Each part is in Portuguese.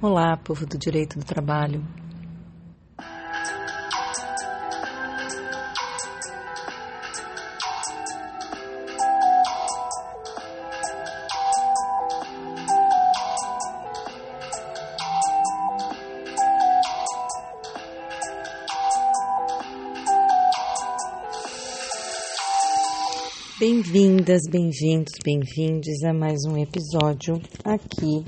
Olá, povo do direito do trabalho. Bem-vindas, bem-vindos, bem-vindes a mais um episódio aqui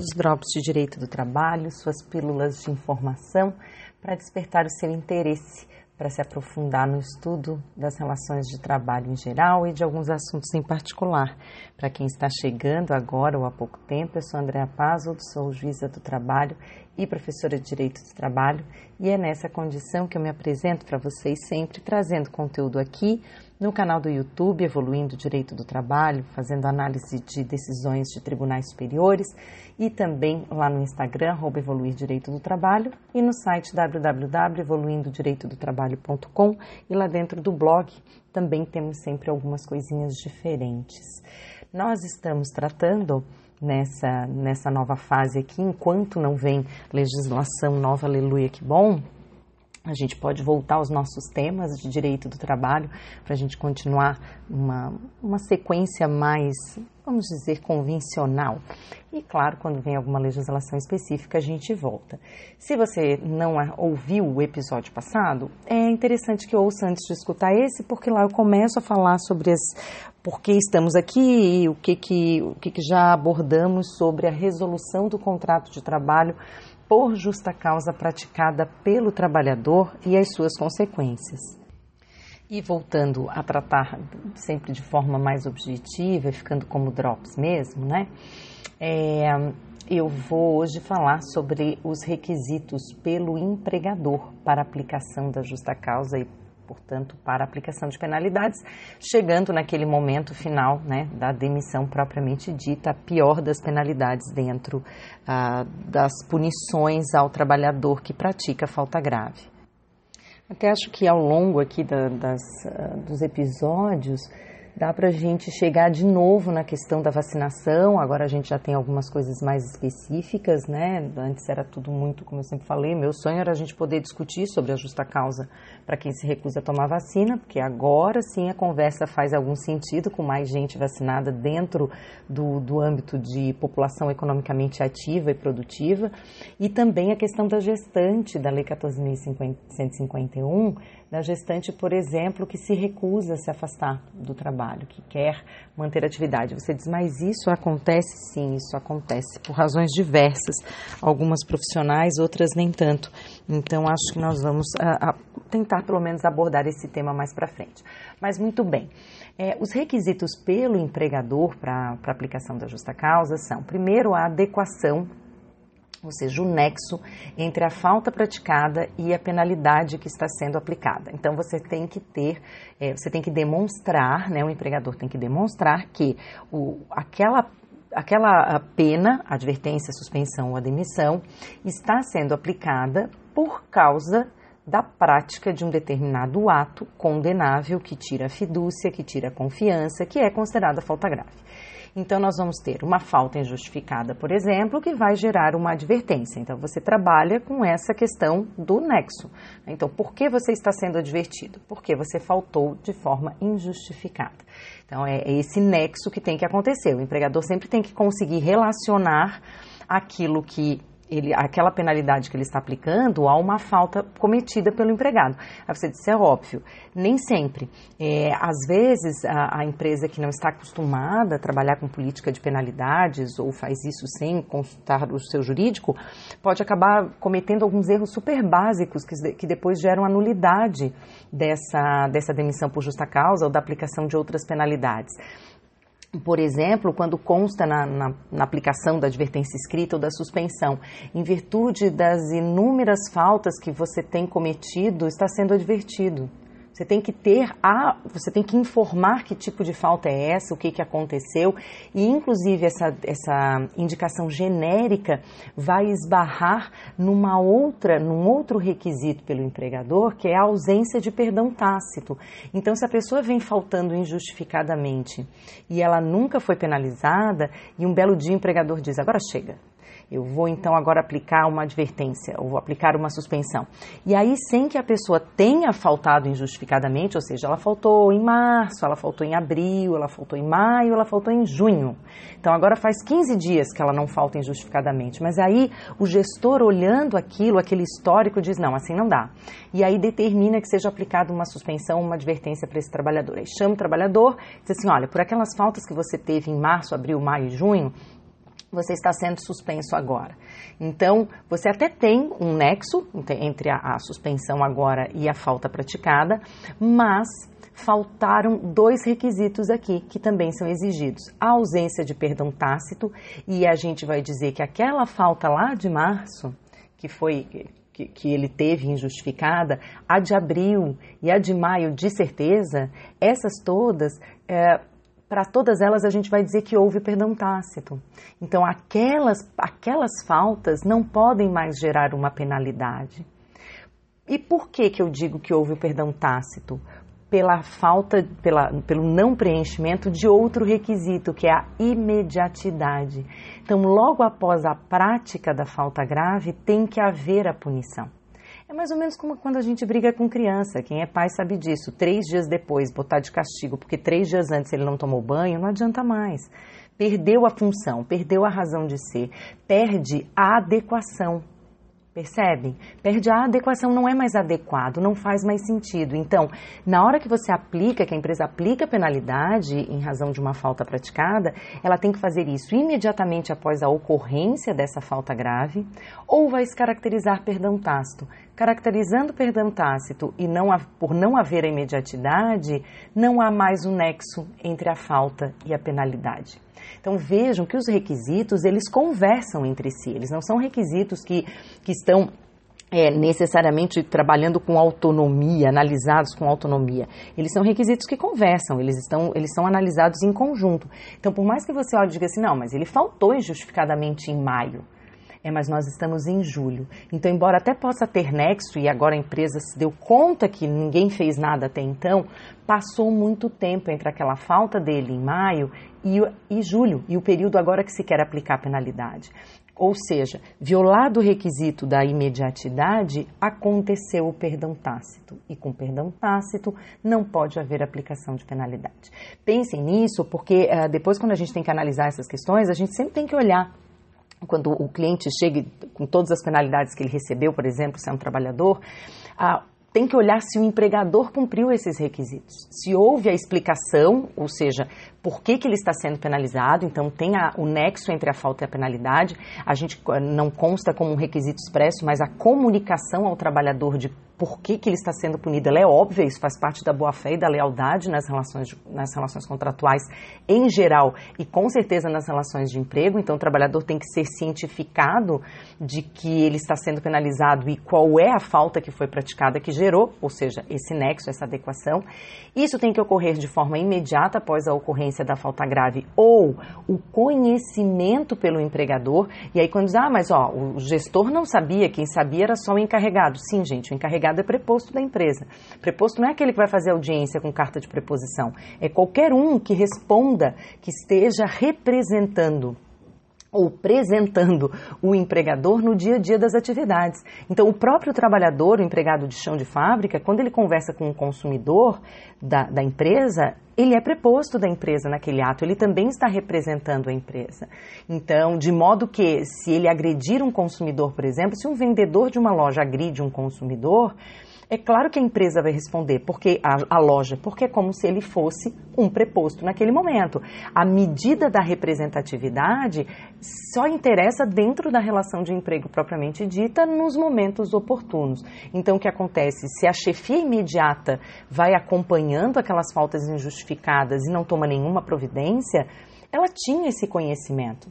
dos Drops de Direito do Trabalho, suas pílulas de informação para despertar o seu interesse, para se aprofundar no estudo das relações de trabalho em geral e de alguns assuntos em particular. Para quem está chegando agora ou há pouco tempo, eu sou Andréa Pazzo, sou juíza do trabalho e professora de Direito do Trabalho, e é nessa condição que eu me apresento para vocês sempre trazendo conteúdo aqui no canal do YouTube Evoluindo Direito do Trabalho, fazendo análise de decisões de tribunais superiores e também lá no Instagram, Evoluir Direito do Trabalho e no site www.evoluindodireitodotrabalho.com e lá dentro do blog também temos sempre algumas coisinhas diferentes. Nós estamos tratando nessa, nessa nova fase aqui, enquanto não vem legislação nova, aleluia, que bom, a gente pode voltar aos nossos temas de direito do trabalho para a gente continuar uma, uma sequência mais, vamos dizer, convencional. E claro, quando vem alguma legislação específica, a gente volta. Se você não ouviu o episódio passado, é interessante que ouça antes de escutar esse, porque lá eu começo a falar sobre as por que estamos aqui e o que, que, o que, que já abordamos sobre a resolução do contrato de trabalho por justa causa praticada pelo trabalhador e as suas consequências. E voltando a tratar sempre de forma mais objetiva, ficando como drops mesmo, né? É, eu vou hoje falar sobre os requisitos pelo empregador para aplicação da justa causa e portanto, para aplicação de penalidades, chegando naquele momento final né, da demissão propriamente dita, a pior das penalidades dentro ah, das punições ao trabalhador que pratica falta grave. Até acho que ao longo aqui da, das, uh, dos episódios, dá para a gente chegar de novo na questão da vacinação. Agora a gente já tem algumas coisas mais específicas, né? Antes era tudo muito, como eu sempre falei, meu sonho era a gente poder discutir sobre a justa causa para quem se recusa a tomar vacina, porque agora sim a conversa faz algum sentido com mais gente vacinada dentro do, do âmbito de população economicamente ativa e produtiva. E também a questão da gestante da Lei 14.151 da gestante, por exemplo, que se recusa a se afastar do trabalho, que quer manter atividade. Você diz, mas isso acontece? Sim, isso acontece por razões diversas, algumas profissionais, outras nem tanto. Então, acho que nós vamos a, ah, a tentar, pelo menos, abordar esse tema mais para frente. Mas, muito bem. É, os requisitos pelo empregador para a aplicação da justa causa são, primeiro, a adequação ou seja, o nexo entre a falta praticada e a penalidade que está sendo aplicada. Então, você tem que ter, é, você tem que demonstrar, né, o empregador tem que demonstrar que o, aquela aquela pena, advertência, suspensão ou admissão, está sendo aplicada por causa da prática de um determinado ato condenável que tira a fidúcia, que tira a confiança, que é considerada falta grave. Então, nós vamos ter uma falta injustificada, por exemplo, que vai gerar uma advertência. Então, você trabalha com essa questão do nexo. Então, por que você está sendo advertido? Porque você faltou de forma injustificada. Então, é esse nexo que tem que acontecer. O empregador sempre tem que conseguir relacionar aquilo que ele, aquela penalidade que ele está aplicando a uma falta cometida pelo empregado. Aí você disse, é óbvio, nem sempre. É, às vezes, a, a, empresa que não está acostumada a trabalhar com política de penalidades ou faz isso sem consultar o seu jurídico, pode acabar cometendo alguns erros super básicos que, que depois geram a nulidade dessa, dessa demissão por justa causa ou da aplicação de outras penalidades por exemplo, quando consta na, na, na, aplicação da advertência escrita ou da suspensão, em virtude das inúmeras faltas que você tem cometido, está sendo advertido. Você tem que ter a, você tem que informar que tipo de falta é essa, o que, que aconteceu, e inclusive essa, essa indicação genérica vai esbarrar numa outra, num outro requisito pelo empregador, que é a ausência de perdão tácito. Então, se a pessoa vem faltando injustificadamente e ela nunca foi penalizada, e um belo dia o empregador diz, agora chega, eu vou então agora aplicar uma advertência, ou vou aplicar uma suspensão. E aí, sem que a pessoa tenha faltado injustificadamente, ou seja, ela faltou em março, ela faltou em abril, ela faltou em maio, ela faltou em junho. Então agora faz 15 dias que ela não falta injustificadamente. Mas aí o gestor olhando aquilo, aquele histórico, diz: não, assim não dá. E aí determina que seja aplicada uma suspensão, uma advertência para esse trabalhador. Aí chama o trabalhador, diz assim: olha, por aquelas faltas que você teve em março, abril, maio e junho, você está sendo suspenso agora. Então, você até tem um nexo entre a, a, suspensão agora e a falta praticada, mas faltaram dois requisitos aqui que também são exigidos: a ausência de perdão tácito, e a gente vai dizer que aquela falta lá de março, que foi que, que, ele teve injustificada, a de abril e a de maio, de certeza, essas todas é, para todas elas a gente vai dizer que houve perdão tácito. Então, aquelas, aquelas faltas não podem mais gerar uma penalidade. E por que, que eu digo que houve o perdão tácito? Pela falta, pela, pelo não preenchimento de outro requisito, que é a imediatidade. Então, logo após a prática da falta grave, tem que haver a punição. É mais ou menos como quando a gente briga com criança. Quem é pai sabe disso. Três dias depois, botar de castigo, porque três dias antes ele não tomou banho, não adianta mais. Perdeu a função, perdeu a razão de ser, perde a adequação. Percebem? Perde a adequação, não é mais adequado, não faz mais sentido. Então, na hora que você aplica, que a empresa aplica penalidade em razão de uma falta praticada, ela tem que fazer isso imediatamente após a ocorrência dessa falta grave, ou vai se caracterizar perdão tácito. Caracterizando perdão tácito e não, por não haver a imediatidade, não há mais um nexo entre a falta e a penalidade. Então vejam que os requisitos eles conversam entre si, eles não são requisitos que, que estão é, necessariamente trabalhando com autonomia, analisados com autonomia. Eles são requisitos que conversam, eles, estão, eles são analisados em conjunto. Então, por mais que você olhe e diga assim, não, mas ele faltou injustificadamente em maio. É, mas nós estamos em julho. Então, embora até possa ter nexo e agora a empresa se deu conta que ninguém fez nada até então, passou muito tempo entre aquela falta dele em maio e, e julho, e o período agora que se quer aplicar a penalidade. Ou seja, violado o requisito da imediatidade, aconteceu o perdão tácito. E com perdão tácito não pode haver aplicação de penalidade. Pensem nisso, porque uh, depois, quando a gente tem que analisar essas questões, a gente sempre tem que olhar quando o cliente chega com todas as penalidades que ele recebeu, por exemplo, se é um trabalhador, tem que olhar se o empregador cumpriu esses requisitos. Se houve a explicação, ou seja, por que, que ele está sendo penalizado, então tem a, o nexo entre a falta e a penalidade. A gente eh, não consta como um requisito expresso, mas a comunicação ao trabalhador de por que, que ele está sendo punido, ela é óbvia, isso faz parte da boa-fé e da lealdade nas relações, nas relações contratuais em geral e com certeza nas relações de emprego. Então, o trabalhador tem que ser cientificado de que ele está sendo penalizado e qual é a falta que foi praticada que gerou, ou seja, esse nexo, essa adequação. Isso tem que ocorrer de forma imediata após a ocorrência da falta grave ou o conhecimento pelo empregador. E aí, quando diz, ah, mas ó, o gestor não sabia, quem sabia era só o encarregado. Sim, gente, o encarregado é preposto da empresa. Preposto não é aquele que vai fazer audiência com carta de preposição, é qualquer um que responda, que esteja representando ou apresentando o empregador no dia a dia das atividades. Então, o próprio trabalhador, o empregado de chão de fábrica, quando ele conversa com o consumidor da, da empresa, ele é preposto da empresa naquele ato, ele também está representando a empresa. Então, de modo que, se ele agredir um consumidor, por exemplo, se um vendedor de uma loja agride um consumidor, é claro que a empresa vai responder, porque a, a, loja, porque é como se ele fosse um preposto naquele momento. A medida da representatividade só interessa dentro da relação de emprego propriamente dita nos momentos oportunos. Então, o que acontece? Se a chefia imediata vai acompanhando aquelas faltas injustificadas e não toma nenhuma providência, ela tinha esse conhecimento.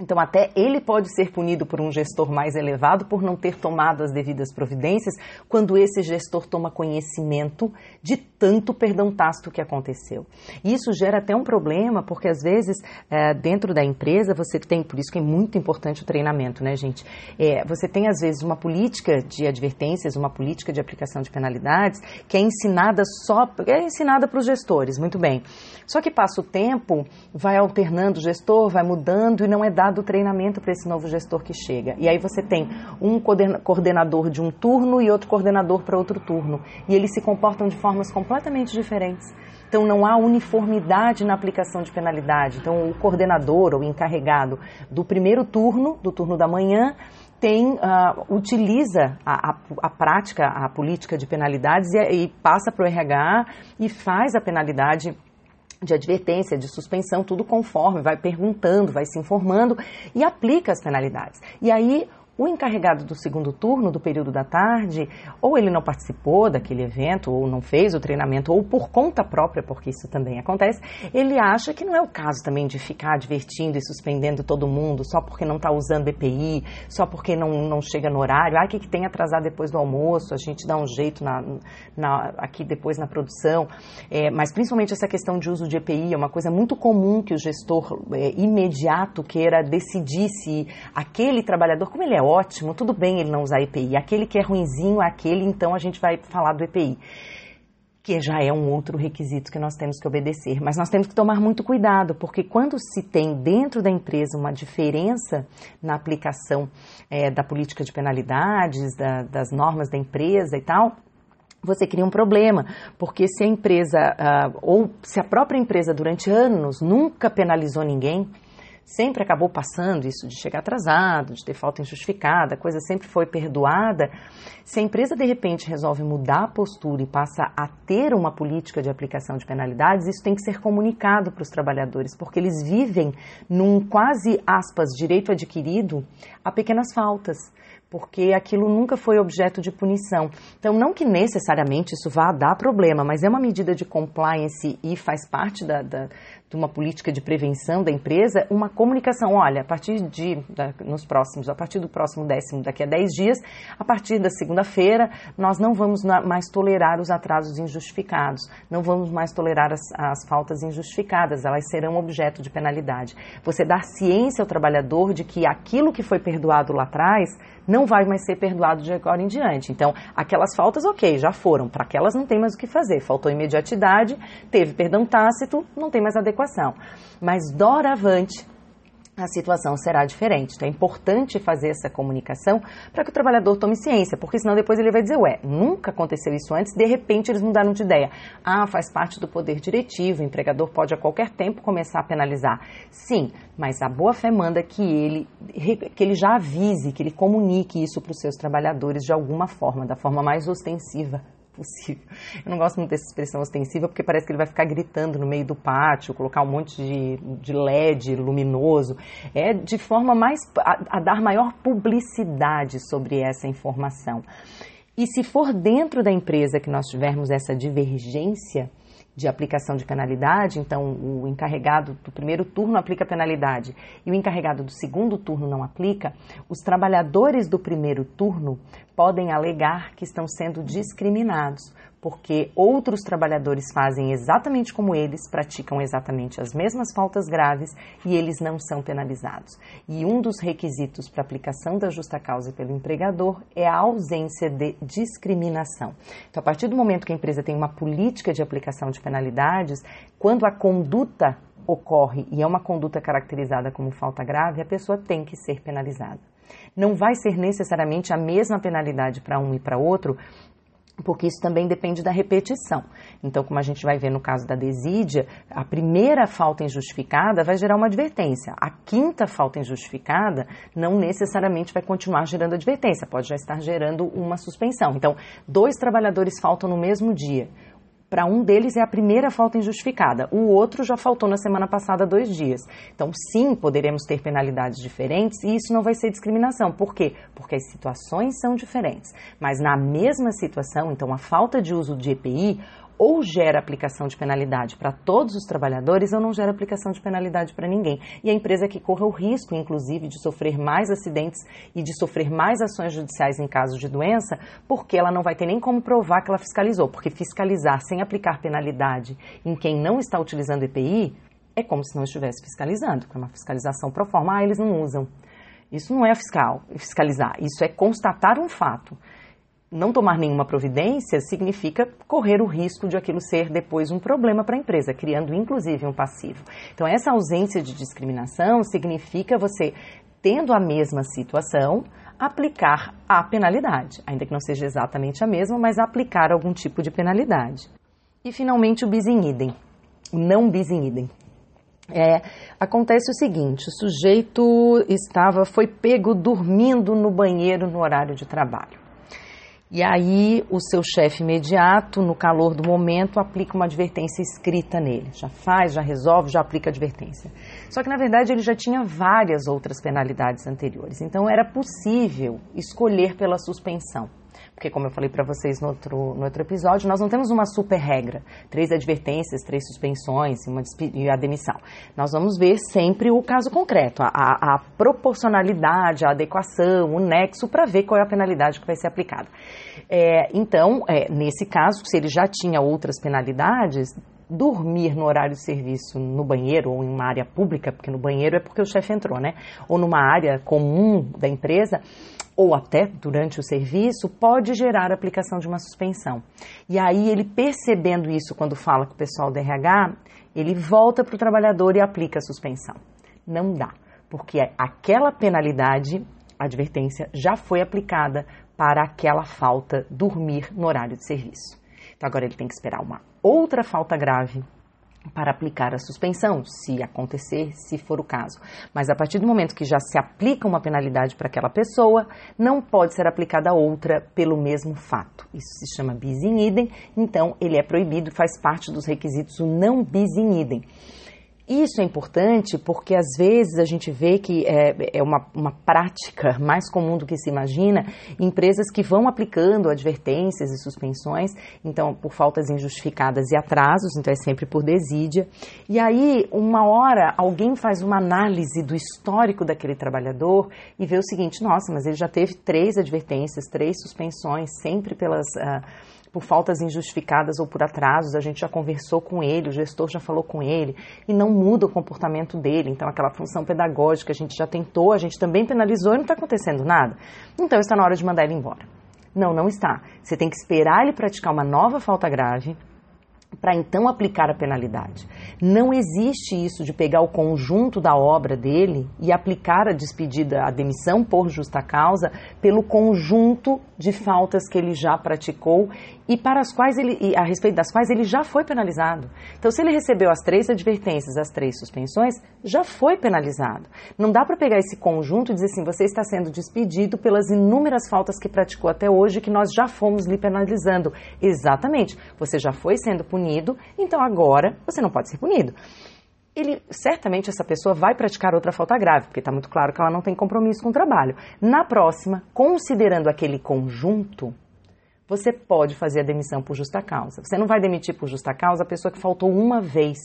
Então, até ele pode ser punido por um gestor mais elevado por não ter tomado as devidas providências, quando esse gestor toma conhecimento de tanto perdão tácito que aconteceu. Isso gera até um problema, porque às vezes, é, dentro da empresa, você tem, por isso que é muito importante o treinamento, né, gente? É, você tem, às vezes, uma política de advertências, uma política de aplicação de penalidades, que é ensinada só, é ensinada para os gestores, muito bem. Só que passa o tempo, vai alternando o gestor, vai mudando e não é dado dado o treinamento para esse novo gestor que chega. E aí você tem um coordenador de um turno e outro coordenador para outro turno. E eles se comportam de formas completamente diferentes. Então não há uniformidade na aplicação de penalidade. Então o coordenador ou encarregado do primeiro turno, do turno da manhã, tem, uh, utiliza a, a, a, prática, a política de penalidades e, e passa para o RH e faz a penalidade de advertência, de suspensão, tudo conforme, vai perguntando, vai se informando e aplica as penalidades. E aí o encarregado do segundo turno, do período da tarde, ou ele não participou daquele evento, ou não fez o treinamento, ou por conta própria, porque isso também acontece, ele acha que não é o caso também de ficar divertindo e suspendendo todo mundo só porque não está usando EPI, só porque não, não chega no horário. Ah, o que, que tem atrasar depois do almoço? A gente dá um jeito na, na, aqui depois na produção. É, mas principalmente essa questão de uso de EPI é uma coisa muito comum que o gestor é, imediato queira decidir se aquele trabalhador, como ele é ótimo, tudo bem ele não usar EPI. Aquele que é ruinzinho, aquele, então a gente vai falar do EPI. Que já é um outro requisito que nós temos que obedecer. Mas nós temos que tomar muito cuidado, porque quando se tem dentro da empresa uma diferença na aplicação é, da política de penalidades, da, das normas da empresa e tal, você cria um problema, porque se a empresa, uh, ou se a própria empresa durante anos nunca penalizou ninguém, sempre acabou passando isso de chegar atrasado, de ter falta injustificada, a coisa sempre foi perdoada. Se a empresa de repente resolve mudar a postura e passa a ter uma política de aplicação de penalidades, isso tem que ser comunicado para os trabalhadores, porque eles vivem num quase aspas direito adquirido a pequenas faltas porque aquilo nunca foi objeto de punição. Então, não que necessariamente isso vá dar problema, mas é uma medida de compliance e faz parte da, da, de uma política de prevenção da empresa, uma comunicação, olha, a partir de, nos próximos, a partir do próximo décimo, daqui a 10 dias, a partir da segunda-feira, nós não vamos mais tolerar os atrasos injustificados, não vamos mais tolerar as, as faltas injustificadas, elas serão objeto de penalidade. Você dar ciência ao trabalhador de que aquilo que foi perdoado lá atrás não vai mais ser perdoado de agora em diante. Então, aquelas faltas, ok, já foram, para aquelas não tem mais o que fazer, faltou imediatidade, teve perdão tácito, não tem mais adequação situação. Mas doravante, a situação será diferente. Então é importante fazer essa comunicação para que o trabalhador tome ciência, porque senão depois ele vai dizer, ué, nunca aconteceu isso antes, de repente eles mudaram de ideia. Ah, faz parte do poder diretivo, o empregador pode a qualquer tempo começar a penalizar. Sim, mas a boa fé manda que ele, que ele já avise, que ele comunique isso para os seus trabalhadores de alguma forma, da forma mais ostensiva possível. Eu não gosto muito dessa expressão ostensiva porque parece que ele vai ficar gritando no meio do pátio, colocar um monte de, de LED luminoso. É de forma mais a, a dar maior publicidade sobre essa informação. E se for dentro da empresa que nós tivermos essa divergência, de aplicação de penalidade, então o encarregado do primeiro turno aplica penalidade e o encarregado do segundo turno não aplica, os trabalhadores do primeiro turno podem alegar que estão sendo discriminados, porque outros trabalhadores fazem exatamente como eles, praticam exatamente as mesmas faltas graves e eles não são penalizados. E um dos requisitos para aplicação da justa causa pelo empregador é a ausência de discriminação. Então, a partir do momento que a empresa tem uma política de aplicação de penalidades, quando a conduta ocorre e é uma conduta caracterizada como falta grave, a pessoa tem que ser penalizada. Não vai ser necessariamente a mesma penalidade para um e para outro, porque isso também depende da repetição. Então, como a gente vai ver no caso da desídia, a primeira falta injustificada vai gerar uma advertência. A quinta falta injustificada não necessariamente vai continuar gerando advertência, pode já estar gerando uma suspensão. Então, dois trabalhadores faltam no mesmo dia. Para um deles é a primeira falta injustificada, o outro já faltou na semana passada dois dias. Então, sim, poderemos ter penalidades diferentes e isso não vai ser discriminação. Por quê? Porque as situações são diferentes. Mas na mesma situação, então, a falta de uso de EPI ou gera aplicação de penalidade para todos os trabalhadores ou não gera aplicação de penalidade para ninguém. E a empresa que corra o risco, inclusive, de sofrer mais acidentes e de sofrer mais ações judiciais em caso de doença, porque ela não vai ter nem como provar que ela fiscalizou. Porque fiscalizar sem aplicar penalidade em quem não está utilizando EPI é como se não estivesse fiscalizando, que é uma fiscalização pro forma, ah, eles não usam. Isso não é fiscal, fiscalizar, isso é constatar um fato não tomar nenhuma providência significa correr o risco de aquilo ser depois um problema para a empresa, criando inclusive um passivo. Então, essa ausência de discriminação significa você, tendo a mesma situação, aplicar a penalidade, ainda que não seja exatamente a mesma, mas aplicar algum tipo de penalidade. E finalmente o bis in idem, o não bis in idem. É, acontece o seguinte: o sujeito estava, foi pego dormindo no banheiro no horário de trabalho. E aí o seu chefe imediato, no calor do momento, aplica uma advertência escrita nele. Já faz, já resolve, já aplica advertência. Só que na verdade ele já tinha várias outras penalidades anteriores. Então era possível escolher pela suspensão. Porque, como eu falei para vocês no outro, no outro episódio, nós não temos uma super regra. Três advertências, três suspensões uma e a demissão. Nós vamos ver sempre o caso concreto, a, a, a proporcionalidade, a adequação, o nexo, para ver qual é a penalidade que vai ser aplicada. É, então, é, nesse caso, se ele já tinha outras penalidades, dormir no horário de serviço no banheiro ou em uma área pública, porque no banheiro é porque o chefe entrou, né? Ou numa área comum da empresa, ou até durante o serviço, pode gerar a aplicação de uma suspensão. E aí ele percebendo isso quando fala com o pessoal do RH, ele volta para o trabalhador e aplica a suspensão. Não dá, porque aquela penalidade, advertência, já foi aplicada para aquela falta dormir no horário de serviço. Então agora ele tem que esperar uma outra falta grave para aplicar a suspensão, se acontecer, se for o caso. Mas a partir do momento que já se aplica uma penalidade para aquela pessoa, não pode ser aplicada outra pelo mesmo fato. Isso se chama bis in idem, então ele é proibido, faz parte dos requisitos o não bis in idem. Isso é importante porque às vezes a gente vê que é, é uma, uma, prática mais comum do que se imagina, empresas que vão aplicando advertências e suspensões, então por faltas injustificadas e atrasos, então é sempre por desídia. E aí, uma hora, alguém faz uma análise do histórico daquele trabalhador e vê o seguinte: nossa, mas ele já teve três advertências, três suspensões, sempre pelas. Uh, por faltas injustificadas ou por atrasos, a gente já conversou com ele, o gestor já falou com ele e não muda o comportamento dele. Então, aquela função pedagógica a gente já tentou, a gente também penalizou e não está acontecendo nada. Então, está na hora de mandar ele embora. Não, não está. Você tem que esperar ele praticar uma nova falta grave, para então aplicar a penalidade. Não existe isso de pegar o conjunto da obra dele e aplicar a despedida, a demissão por justa causa, pelo conjunto de faltas que ele já praticou e para as quais ele, e a respeito das quais ele já foi penalizado. Então, se ele recebeu as três advertências, as três suspensões, já foi penalizado. Não dá para pegar esse conjunto e dizer assim, você está sendo despedido pelas inúmeras faltas que praticou até hoje que nós já fomos lhe penalizando. Exatamente, você já foi sendo punido, então agora você não pode ser punido ele certamente essa pessoa vai praticar outra falta grave, porque está muito claro que ela não tem compromisso com o trabalho. Na próxima, considerando aquele conjunto, você pode fazer a demissão por justa causa. Você não vai demitir por justa causa a pessoa que faltou uma vez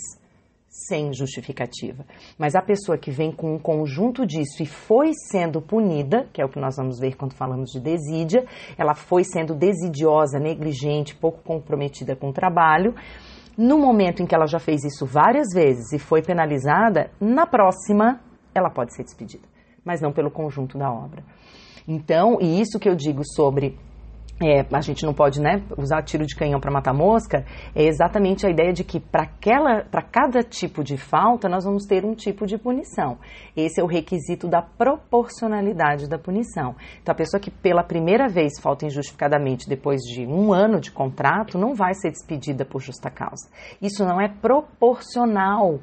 sem justificativa. Mas a pessoa que vem com um conjunto disso e foi sendo punida, que é o que nós vamos ver quando falamos de desídia, ela foi sendo desidiosa, negligente, pouco comprometida com o trabalho. No momento em que ela já fez isso várias vezes e foi penalizada, na próxima ela pode ser despedida, mas não pelo conjunto da obra. Então, e isso que eu digo sobre é, a gente não pode né, usar tiro de canhão para matar mosca, é exatamente a ideia de que para cada tipo de falta nós vamos ter um tipo de punição. Esse é o requisito da proporcionalidade da punição. Então, a pessoa que pela primeira vez falta injustificadamente depois de um ano de contrato não vai ser despedida por justa causa. Isso não é proporcional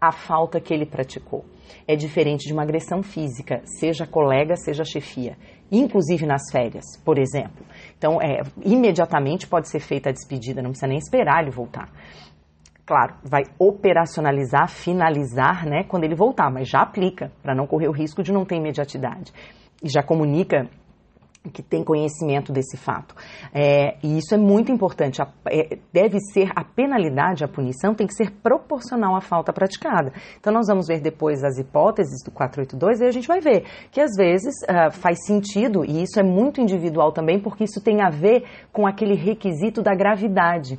à falta que ele praticou. É diferente de uma agressão física, seja colega, seja chefia inclusive nas férias, por exemplo. Então, é, imediatamente pode ser feita a despedida, não precisa nem esperar ele voltar. Claro, vai operacionalizar, finalizar, né, quando ele voltar, mas já aplica, para não correr o risco de não ter imediatidade. E já comunica que tem conhecimento desse fato. É, e isso é muito importante. A, é, deve ser a penalidade, a punição, tem que ser proporcional à falta praticada. Então, nós vamos ver depois as hipóteses do 482 e a gente vai ver que às vezes uh, faz sentido, e isso é muito individual também, porque isso tem a ver com aquele requisito da gravidade.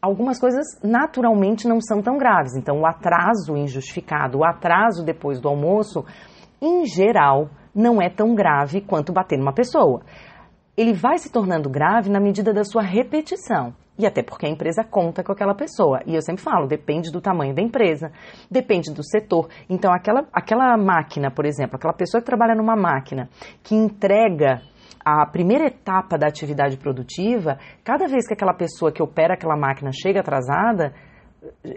Algumas coisas naturalmente não são tão graves. Então, o atraso injustificado, o atraso depois do almoço, em geral, não é tão grave quanto bater numa pessoa. ele vai se tornando grave na medida da sua repetição. E até porque a empresa conta com aquela pessoa. E eu sempre falo, depende do tamanho da empresa, depende do setor. Então, aquela, aquela máquina, por exemplo, aquela pessoa que trabalha numa máquina que entrega a primeira etapa da atividade produtiva, cada vez que aquela pessoa que opera aquela máquina chega atrasada,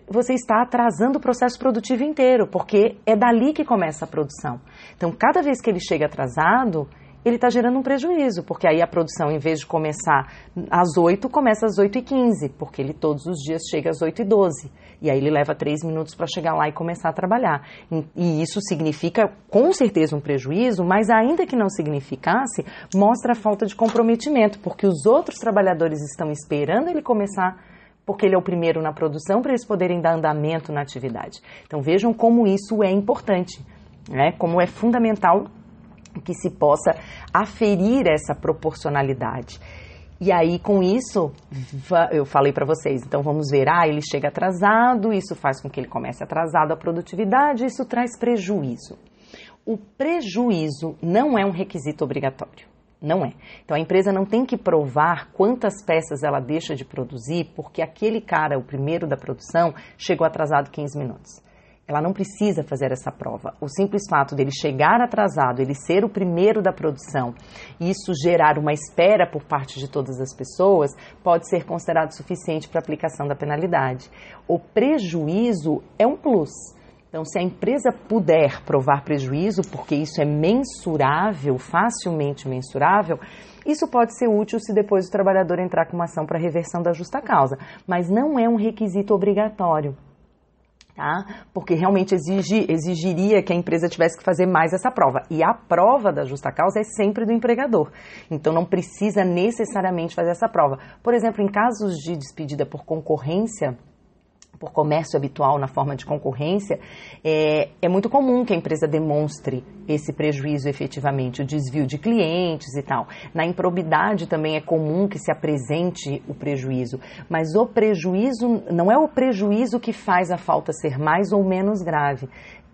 você está atrasando o processo produtivo inteiro, porque é dali que começa a produção. Então, cada vez que ele chega atrasado, ele está gerando um prejuízo, porque aí a produção, em vez de começar às 8, começa às 8 e 15, porque ele todos os dias chega às 8 e 12. E aí ele leva 3 minutos para chegar lá e começar a trabalhar. E isso significa, com certeza, um prejuízo, mas ainda que não significasse, mostra a falta de comprometimento, porque os outros trabalhadores estão esperando ele começar porque ele é o primeiro na produção, para eles poderem dar andamento na atividade. Então vejam como isso é importante, né? como é fundamental que se possa aferir essa proporcionalidade. E aí, com isso, eu falei para vocês, então vamos ver, ah, ele chega atrasado, isso faz com que ele comece atrasado a produtividade, isso traz prejuízo. O prejuízo não é um requisito obrigatório. Não é. Então a empresa não tem que provar quantas peças ela deixa de produzir porque aquele cara, o primeiro da produção, chegou atrasado 15 minutos. Ela não precisa fazer essa prova. O simples fato dele chegar atrasado, ele ser o primeiro da produção, e isso gerar uma espera por parte de todas as pessoas, pode ser considerado suficiente para aplicação da penalidade. O prejuízo é um plus. Então, se a empresa puder provar prejuízo, porque isso é mensurável, facilmente mensurável, isso pode ser útil se depois o trabalhador entrar com uma ação para reversão da justa causa, mas não é um requisito obrigatório. Tá? Porque realmente exige, exigiria que a empresa tivesse que fazer mais essa prova. E a prova da justa causa é sempre do empregador. Então não precisa necessariamente fazer essa prova. Por exemplo, em casos de despedida por concorrência, por comércio habitual na forma de concorrência, é, é muito comum que a empresa demonstre esse prejuízo efetivamente, o desvio de clientes e tal. Na improbidade também é comum que se apresente o prejuízo, mas o prejuízo não é o prejuízo que faz a falta ser mais ou menos grave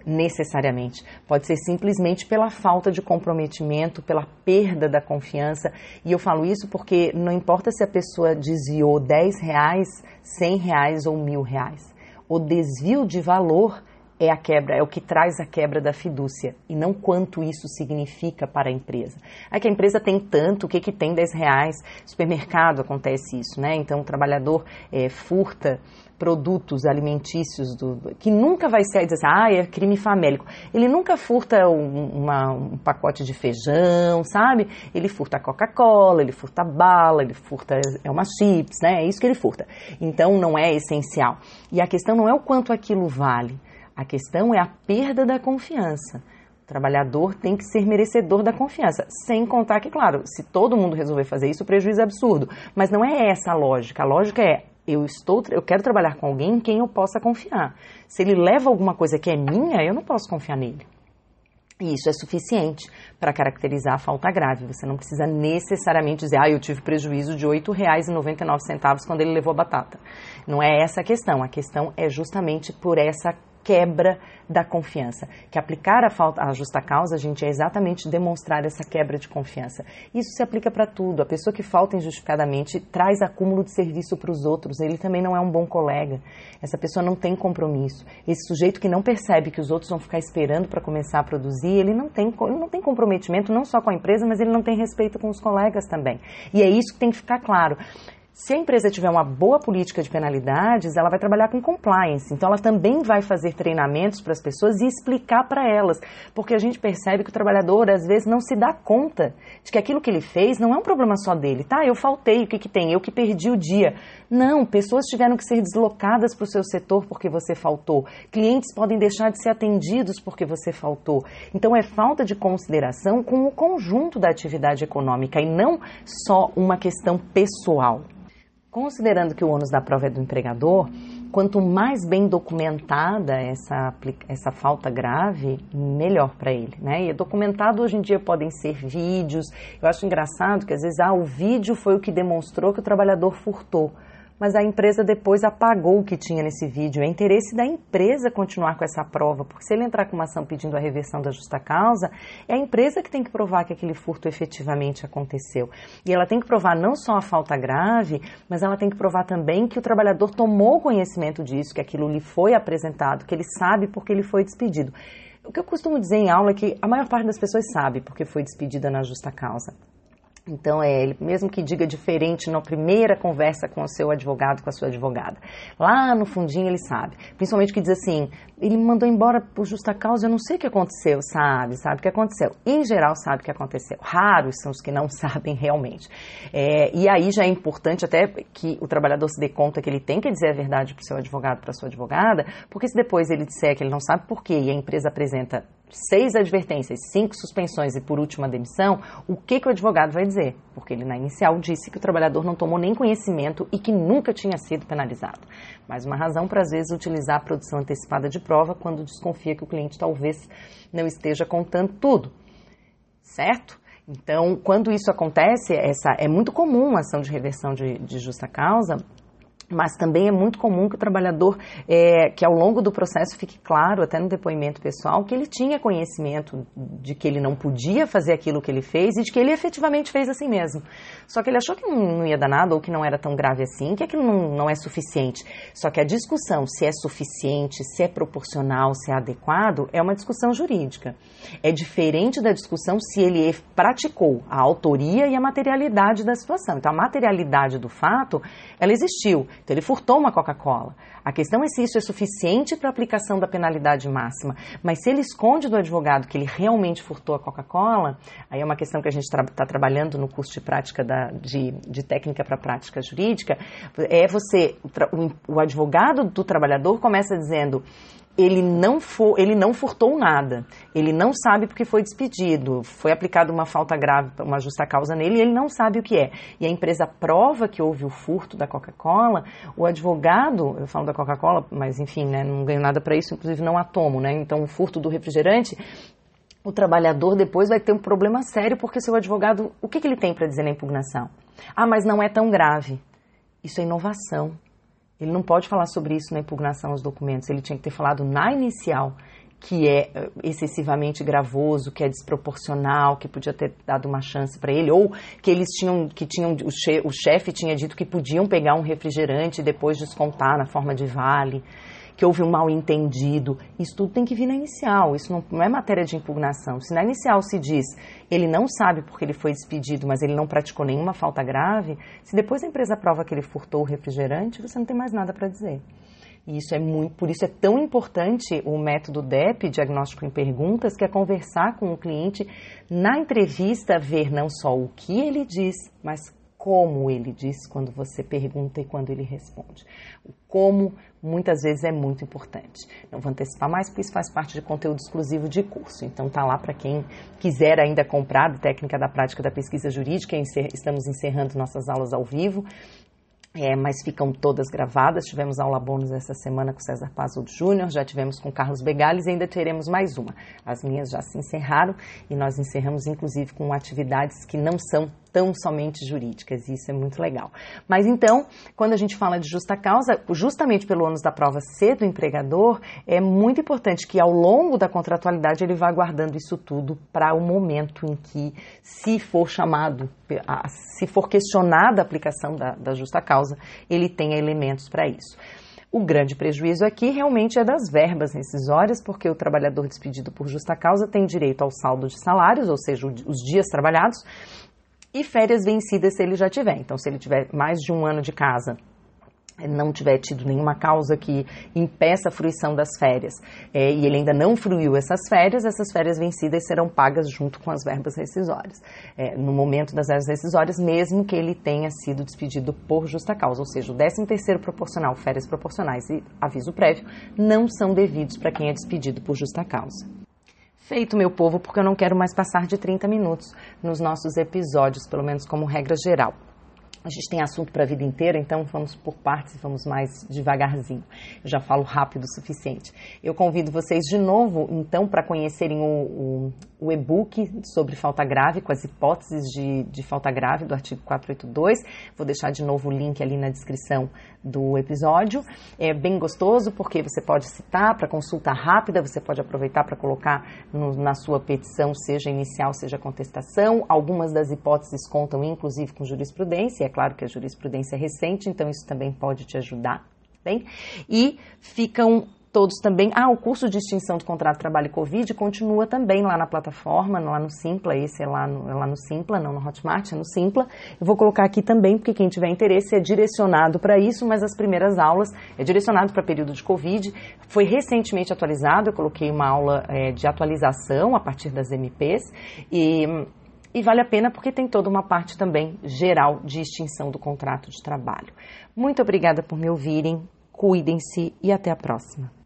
necessariamente. Pode ser simplesmente pela falta de comprometimento, pela perda da confiança. E eu falo isso porque não importa se a pessoa desviou 10 reais, 100 reais ou mil reais. O desvio de valor é a quebra, é o que traz a quebra da fidúcia e não quanto isso significa para a empresa. É que a empresa tem tanto, o que, que tem 10 reais? Supermercado acontece isso, né? Então o trabalhador é, furta produtos alimentícios do, que nunca vai ser assim, ah, é crime famélico. Ele nunca furta um, uma, um pacote de feijão, sabe? Ele furta Coca-Cola, ele furta bala, ele furta é uma chips, né? É isso que ele furta. Então não é essencial. E a questão não é o quanto aquilo vale. A questão é a perda da confiança. O trabalhador tem que ser merecedor da confiança, sem contar que, claro, se todo mundo resolver fazer isso, o prejuízo é absurdo. Mas não é essa a lógica. A lógica é eu estou, eu quero trabalhar com alguém em quem eu possa confiar. Se ele leva alguma coisa que é minha, eu não posso confiar nele. E isso é suficiente para caracterizar a falta grave. Você não precisa necessariamente dizer, ah, eu tive prejuízo de R$ 8,99 quando ele levou a batata. Não é essa a questão. A questão é justamente por essa quebra da confiança. Que aplicar a, falta, a justa causa, gente, é exatamente demonstrar essa quebra de confiança. Isso se aplica para tudo. A pessoa que falta injustificadamente traz acúmulo de serviço para os outros. Ele também não é um bom colega. Essa pessoa não tem compromisso. Esse sujeito que não percebe que os outros vão ficar esperando para começar a produzir, ele não tem, ele não tem comprometimento não só com a empresa, mas ele não tem respeito com os colegas também. E é isso que tem que ficar claro. Se a empresa tiver uma boa política de penalidades, ela vai trabalhar com compliance. Então, ela também vai fazer treinamentos para as pessoas e explicar para elas. Porque a gente percebe que o trabalhador, às vezes, não se dá conta de que aquilo que ele fez não é um problema só dele. Tá, eu faltei, o que, que tem? Eu que perdi o dia. Não, pessoas tiveram que ser deslocadas para o seu setor porque você faltou. Clientes podem deixar de ser atendidos porque você faltou. Então, é falta de consideração com o conjunto da atividade econômica e não só uma questão pessoal. Considerando que o ônus da prova é do empregador, quanto mais bem documentada essa, essa falta grave, melhor para ele. Né? E documentado hoje em dia podem ser vídeos. Eu acho engraçado que às vezes ah, o vídeo foi o que demonstrou que o trabalhador furtou. Mas a empresa depois apagou o que tinha nesse vídeo. É interesse da empresa continuar com essa prova, porque se ele entrar com uma ação pedindo a reversão da justa causa, é a empresa que tem que provar que aquele furto efetivamente aconteceu. E ela tem que provar não só a falta grave, mas ela tem que provar também que o trabalhador tomou conhecimento disso, que aquilo lhe foi apresentado, que ele sabe porque ele foi despedido. O que eu costumo dizer em aula é que a maior parte das pessoas sabe porque foi despedida na justa causa. Então, é ele, mesmo que diga diferente na primeira conversa com o seu advogado, com a sua advogada, lá no fundinho ele sabe. Principalmente que diz assim: ele me mandou embora por justa causa, eu não sei o que aconteceu, sabe? Sabe o que aconteceu. Em geral, sabe o que aconteceu. Raros são os que não sabem realmente. É, e aí já é importante até que o trabalhador se dê conta que ele tem que dizer a verdade para o seu advogado, para a sua advogada, porque se depois ele disser que ele não sabe por quê e a empresa apresenta seis advertências, cinco suspensões e por última demissão, o que, que o advogado vai dizer? Porque ele na inicial disse que o trabalhador não tomou nem conhecimento e que nunca tinha sido penalizado. Mais uma razão para às vezes utilizar a produção antecipada de prova quando desconfia que o cliente talvez não esteja contando tudo. Certo? Então, quando isso acontece, essa é muito comum a ação de reversão de, de justa causa mas também é muito comum que o trabalhador, é, que ao longo do processo fique claro, até no depoimento pessoal, que ele tinha conhecimento de que ele não podia fazer aquilo que ele fez e de que ele efetivamente fez assim mesmo. Só que ele achou que não, não ia dar nada ou que não era tão grave assim, que aquilo não, não é suficiente. Só que a discussão se é suficiente, se é proporcional, se é adequado, é uma discussão jurídica. É diferente da discussão se ele praticou a autoria e a materialidade da situação. Então, a materialidade do fato, ela existiu. Então, ele furtou uma Coca-Cola. A questão é se isso é suficiente para a aplicação da penalidade máxima. Mas se ele esconde do advogado que ele realmente furtou a Coca-Cola, aí é uma questão que a gente está tra trabalhando no curso de prática da, de, de técnica para prática jurídica, é você, o, o advogado do trabalhador começa dizendo ele não, for, ele não furtou nada, ele não sabe porque foi despedido, foi aplicada uma falta grave, uma justa causa nele e ele não sabe o que é. E a empresa prova que houve o furto da Coca-Cola, o advogado, eu falo da Coca-Cola, mas enfim, né, não ganho nada para isso, inclusive não atomo, né? Então o furto do refrigerante, o trabalhador depois vai ter um problema sério porque seu advogado, o que, que ele tem para dizer na impugnação? Ah, mas não é tão grave. Isso é inovação. Ele não pode falar sobre isso na impugnação aos documentos. Ele tinha que ter falado na inicial que é eh, excessivamente gravoso, que é desproporcional, que podia ter dado uma chance para ele, ou que eles tinham, que tinham, o, che, o chefe tinha dito que podiam pegar um refrigerante e depois descontar na forma de vale que houve um mal entendido. Isso tudo tem que vir na inicial, isso não, não é matéria de impugnação. Se na inicial se diz ele não sabe porque ele foi despedido, mas ele não praticou nenhuma falta grave, se depois a empresa prova que ele furtou o refrigerante, você não tem mais nada para dizer. E isso é muito, por isso é tão importante o método DEP, diagnóstico em perguntas, que é conversar com o cliente na entrevista, ver não só o que ele diz, mas como ele diz quando você pergunta e quando ele responde. O como muitas vezes é muito importante. Não vou antecipar mais, porque isso faz parte de conteúdo exclusivo de curso. Então tá lá para quem quiser ainda comprar a técnica da prática da pesquisa jurídica. Estamos encerrando nossas aulas ao vivo. É, mas ficam todas gravadas. Tivemos aula bônus essa semana com César Pazulo Júnior, já tivemos com Carlos Begales e ainda teremos mais uma. As minhas já se encerraram e nós encerramos inclusive com atividades que não são tão somente jurídicas, e isso é muito legal. Mas então, quando a gente fala de justa causa, justamente pelo ônus da prova ser do empregador, é muito importante que ao longo da contratualidade ele vá guardando isso tudo para o momento em que, se for chamado, se for questionada a aplicação da, da justa causa, ele tenha elementos para isso. O grande prejuízo aqui realmente é das verbas rescisórias, porque o trabalhador despedido por justa causa tem direito ao saldo de salários, ou seja, os dias trabalhados, e férias vencidas se ele já tiver. Então, se ele tiver mais de um ano de casa, não tiver tido nenhuma causa que impeça a fruição das férias é, e ele ainda não fruiu essas férias, essas férias vencidas serão pagas junto com as verbas rescisórias. É, no momento das verbas rescisórias, mesmo que ele tenha sido despedido por justa causa, ou seja, o 13 terceiro proporcional, férias proporcionais e aviso prévio não são devidos para quem é despedido por justa causa. Feito, meu povo, porque eu não quero mais passar de 30 minutos nos nossos episódios, pelo menos como regra geral. A gente tem assunto para a vida inteira, então vamos por partes e vamos mais devagarzinho. Eu já falo rápido o suficiente. Eu convido vocês de novo, então, para conhecerem o, o, o e-book sobre falta grave, com as hipóteses de, de falta grave do artigo 482. Vou deixar de novo o link ali na descrição do episódio. É bem gostoso porque você pode citar para consulta rápida, você pode aproveitar para colocar no, na sua petição, seja inicial, seja contestação. Algumas das hipóteses contam inclusive com jurisprudência, é claro que a jurisprudência é recente, então isso também pode te ajudar. Bem? E ficam todos também. Ah, o curso de extinção do contrato de trabalho Covid continua também lá na plataforma, lá no Simpla, esse é lá no, é lá no Simpla, não no Hotmart, é no Simpla. Eu vou colocar aqui também, porque quem tiver interesse é direcionado para isso, mas as primeiras aulas é direcionado para período de Covid. Foi recentemente atualizado, eu coloquei uma aula é, de atualização a partir das MPs e e vale a pena porque tem toda uma parte também geral de extinção do contrato de trabalho. Muito obrigada por me ouvirem, cuidem-se e até a próxima.